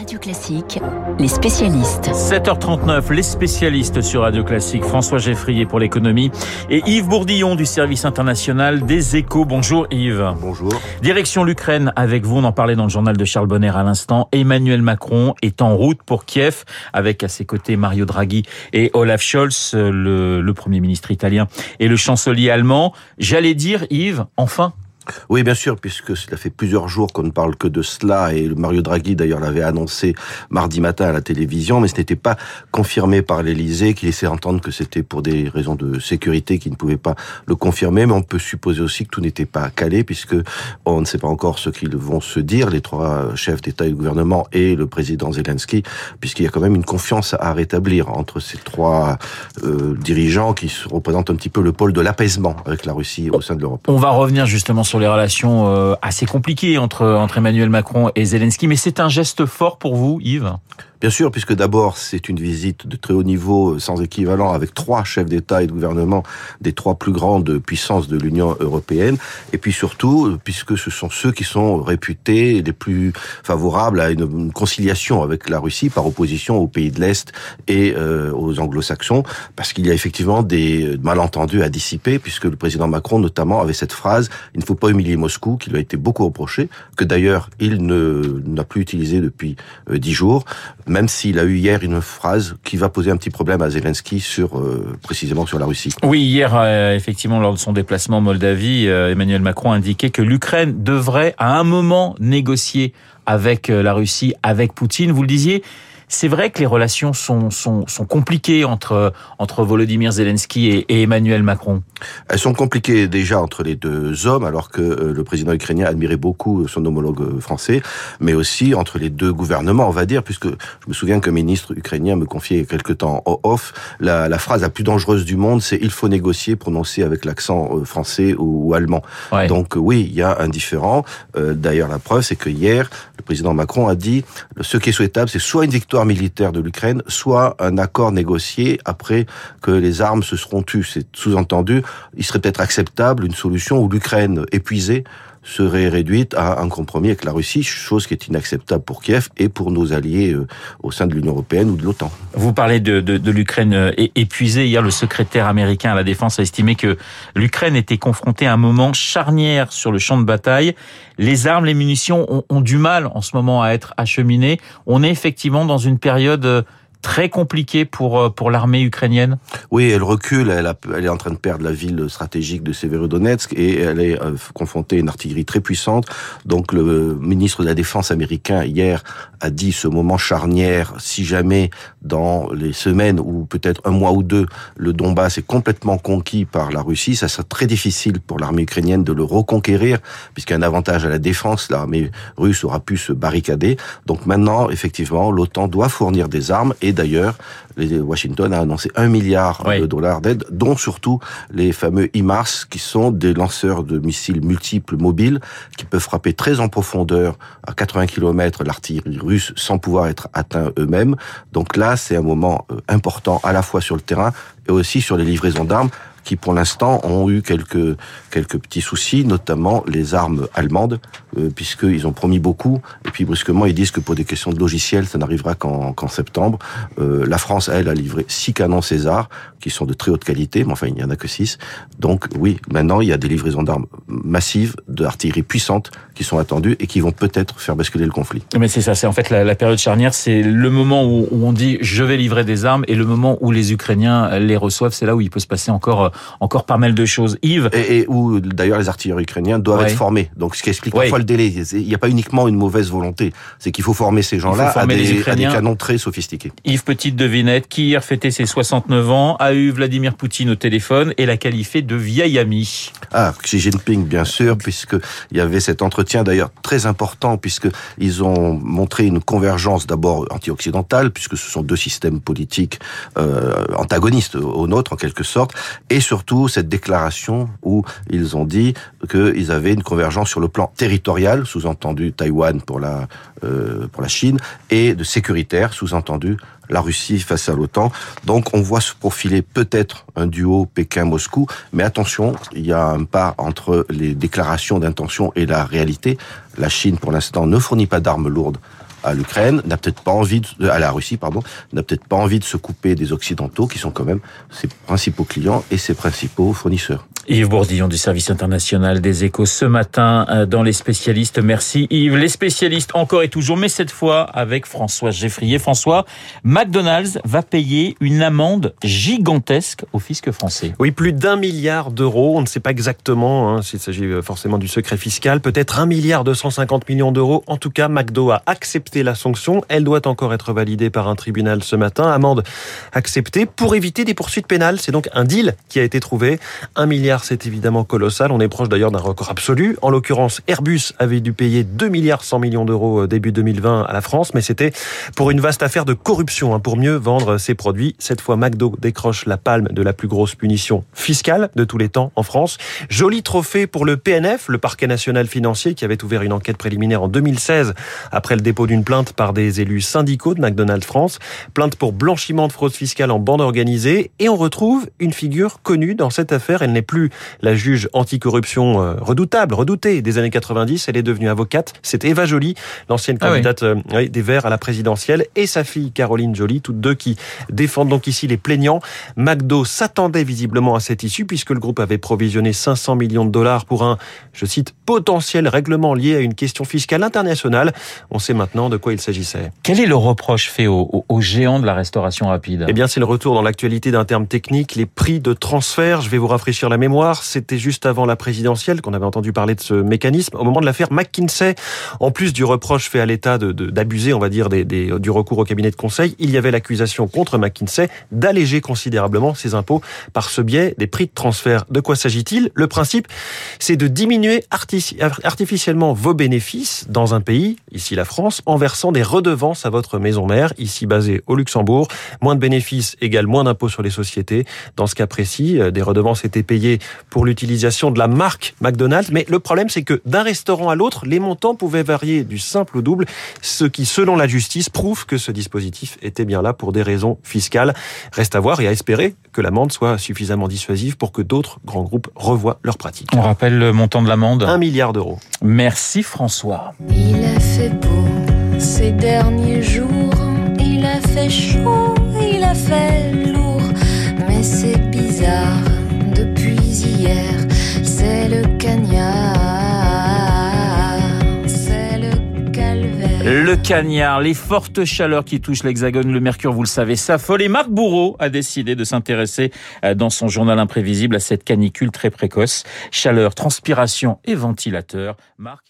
Radio Classique, les spécialistes. 7h39, les spécialistes sur Radio Classique. François Geffrier pour l'économie et Yves Bourdillon du service international des échos. Bonjour Yves. Bonjour. Direction l'Ukraine avec vous, on en parlait dans le journal de Charles Bonner à l'instant. Emmanuel Macron est en route pour Kiev avec à ses côtés Mario Draghi et Olaf Scholz, le, le Premier ministre italien et le chancelier allemand. J'allais dire Yves, enfin oui, bien sûr, puisque cela fait plusieurs jours qu'on ne parle que de cela, et Mario Draghi d'ailleurs l'avait annoncé mardi matin à la télévision, mais ce n'était pas confirmé par l'Élysée, qui laissait entendre que c'était pour des raisons de sécurité qui ne pouvait pas le confirmer, mais on peut supposer aussi que tout n'était pas calé, puisque on ne sait pas encore ce qu'ils vont se dire, les trois chefs d'État et de gouvernement et le président Zelensky, puisqu'il y a quand même une confiance à rétablir entre ces trois euh, dirigeants qui représentent un petit peu le pôle de l'apaisement avec la Russie au sein de l'Europe. On va revenir justement sur les relations euh, assez compliquées entre, entre Emmanuel Macron et Zelensky, mais c'est un geste fort pour vous, Yves? Bien sûr, puisque d'abord c'est une visite de très haut niveau, sans équivalent, avec trois chefs d'État et de gouvernement des trois plus grandes puissances de l'Union européenne, et puis surtout puisque ce sont ceux qui sont réputés les plus favorables à une, conciliation avec la Russie par opposition aux pays de l'Est et euh, aux Anglo-Saxons, parce qu'il y a effectivement des malentendus à dissiper, puisque le président Macron notamment avait cette phrase "il ne faut pas humilier Moscou", qui lui a été beaucoup reproché, que d'ailleurs il ne n'a plus utilisé depuis euh, dix jours même s'il a eu hier une phrase qui va poser un petit problème à Zelensky sur euh, précisément sur la Russie. Oui, hier euh, effectivement lors de son déplacement en Moldavie, Emmanuel Macron indiquait que l'Ukraine devrait à un moment négocier avec la Russie, avec Poutine. Vous le disiez, c'est vrai que les relations sont, sont, sont compliquées entre, entre Volodymyr Zelensky et, et, Emmanuel Macron. Elles sont compliquées déjà entre les deux hommes, alors que euh, le président ukrainien admirait beaucoup son homologue euh, français, mais aussi entre les deux gouvernements, on va dire, puisque je me souviens qu'un ministre ukrainien me confiait quelque temps off la, la phrase la plus dangereuse du monde, c'est il faut négocier, prononcé avec l'accent euh, français ou, ou allemand. Ouais. Donc oui, il y a un différent. Euh, D'ailleurs, la preuve, c'est que hier, le président Macron a dit ce qui est souhaitable, c'est soit une victoire militaire de l'Ukraine, soit un accord négocié après que les armes se seront tues. C'est sous-entendu, il serait peut-être acceptable une solution où l'Ukraine épuisée serait réduite à un compromis avec la Russie, chose qui est inacceptable pour Kiev et pour nos alliés euh, au sein de l'Union européenne ou de l'OTAN. Vous parlez de, l'Ukraine euh, épuisée. Hier, le secrétaire américain à la Défense a estimé que l'Ukraine était confrontée à un moment charnière sur le champ de bataille. Les armes, les munitions ont, ont du mal en ce moment à être acheminées. On est effectivement dans une période euh, très compliqué pour pour l'armée ukrainienne. Oui, elle recule. Elle, est en train de perdre la ville stratégique de Severodonetsk et elle est euh, confrontée à une artillerie très puissante. Donc le ministre de la Défense américain hier a dit ce moment charnière. Si jamais dans les semaines ou peut-être un mois ou deux, le Donbass est complètement conquis par la Russie, ça sera très difficile pour l'armée ukrainienne de le reconquérir puisqu'il y a un avantage à la défense. L'armée russe aura pu se barricader. Donc maintenant, effectivement, l'OTAN doit fournir des armes et et d'ailleurs, Washington a annoncé un milliard oui. de dollars d'aide, dont surtout les fameux HIMARS, qui sont des lanceurs de missiles multiples mobiles, qui peuvent frapper très en profondeur, à 80 km, l'artillerie russe, sans pouvoir être atteints eux-mêmes. Donc là, c'est un moment euh, important, à la fois sur le terrain, et aussi sur les livraisons d'armes, qui pour l'instant ont eu quelques quelques petits soucis, notamment les armes allemandes, euh, puisqu'ils ont promis beaucoup, et puis brusquement ils disent que pour des questions de logiciel, ça n'arrivera qu'en qu septembre. Euh, la France, elle, a livré six canons César, qui sont de très haute qualité, mais enfin il n'y en a que six. Donc oui, maintenant il y a des livraisons d'armes massives, d'artillerie puissante, qui sont attendues et qui vont peut-être faire basculer le conflit. Mais c'est ça, c'est en fait la, la, période charnière, c'est le moment où, où on dit je vais livrer des armes, et le moment où les Ukrainiens les reçoivent, c'est là où il peut se passer encore encore pas mal de choses. Yves Et, et où d'ailleurs les artilleurs ukrainiens doivent ouais. être formés. Donc ce qui explique ouais. parfois le délai. Il n'y a pas uniquement une mauvaise volonté. C'est qu'il faut former ces gens-là à, à des canons très sophistiqués. Yves, petite devinette, qui hier fêtait ses 69 ans, a eu Vladimir Poutine au téléphone et l'a qualifié de vieil ami. Ah, Xi Jinping, bien sûr, puisqu'il y avait cet entretien d'ailleurs très important, puisqu'ils ont montré une convergence d'abord anti-occidentale, puisque ce sont deux systèmes politiques euh, antagonistes au nôtre en quelque sorte, et surtout cette déclaration où ils ont dit qu'ils avaient une convergence sur le plan territorial, sous-entendu Taïwan pour la euh, pour la Chine, et de sécuritaire, sous-entendu la Russie face à l'OTAN. Donc on voit se profiler peut-être un duo Pékin-Moscou, mais attention, il y a un pas entre les déclarations d'intention et la réalité. La Chine, pour l'instant, ne fournit pas d'armes lourdes à l'Ukraine, n'a peut-être pas envie à la Russie, pardon, n'a peut-être pas envie de se couper des Occidentaux qui sont quand même ses principaux clients et ses principaux fournisseurs. Yves Bourdillon du service international des échos ce matin euh, dans les spécialistes. Merci Yves. Les spécialistes encore et toujours, mais cette fois avec François Geffrier. François, McDonald's va payer une amende gigantesque au fisc français. Oui, plus d'un milliard d'euros. On ne sait pas exactement hein, s'il s'agit euh, forcément du secret fiscal. Peut-être un milliard 250 millions d'euros. En tout cas, McDo a accepté la sanction. Elle doit encore être validée par un tribunal ce matin. Amende acceptée pour éviter des poursuites pénales. C'est donc un deal qui a été trouvé. Un milliard c'est évidemment colossal. On est proche d'ailleurs d'un record absolu. En l'occurrence, Airbus avait dû payer 2 milliards 100 millions d'euros euh, début 2020 à la France, mais c'était pour une vaste affaire de corruption, hein, pour mieux vendre ses produits. Cette fois, McDo décroche la palme de la plus grosse punition fiscale de tous les temps en France. Joli trophée pour le PNF, le parquet national financier, qui avait ouvert une enquête préliminaire en 2016 après le dépôt d'une plainte par des élus syndicaux de McDonald's France. Plainte pour blanchiment de fraude fiscale en bande organisée. Et on retrouve une figure connue dans cette affaire. Elle n'est plus la juge anticorruption euh, redoutable, redoutée des années 90. Elle est devenue avocate. C'est Eva Joly, l'ancienne ah candidate euh, des Verts à la présidentielle, et sa fille Caroline Joly, toutes deux qui défendent donc ici les plaignants. McDo s'attendait visiblement à cette issue puisque le groupe avait provisionné 500 millions de dollars pour un, je cite, potentiel règlement lié à une question fiscale internationale. On sait maintenant de quoi il s'agissait. Quel est le reproche fait aux, aux géants de la restauration rapide? Eh bien, c'est le retour dans l'actualité d'un terme technique, les prix de transfert. Je vais vous rafraîchir la mémoire c'était juste avant la présidentielle qu'on avait entendu parler de ce mécanisme, au moment de l'affaire McKinsey. En plus du reproche fait à l'État d'abuser, on va dire, du recours au cabinet de conseil, il y avait l'accusation contre McKinsey d'alléger considérablement ses impôts par ce biais des prix de transfert. De quoi s'agit-il? Le principe, c'est de diminuer artificiellement vos bénéfices dans un pays, ici la France, en versant des redevances à votre maison mère, ici basée au Luxembourg. Moins de bénéfices égale moins d'impôts sur les sociétés. Dans ce cas précis, euh, des redevances étaient payées pour l'utilisation de la marque McDonald's. Mais le problème, c'est que d'un restaurant à l'autre, les montants pouvaient varier du simple au double, ce qui, selon la justice, prouve que ce dispositif était bien là pour des raisons fiscales. Reste à voir et à espérer que l'amende soit suffisamment dissuasive pour que d'autres grands groupes revoient leurs pratiques. On rappelle le montant de l'amende Un milliard d'euros. Merci François. Il a fait beau ces derniers jours, il a fait chaud, il a fait lourd, mais c'est bizarre c'est le cagnard, cagnard, les fortes chaleurs qui touchent l'hexagone, le mercure, vous le savez, s'affole. Et Marc Bourreau a décidé de s'intéresser euh, dans son journal imprévisible à cette canicule très précoce. Chaleur, transpiration et ventilateur. Marc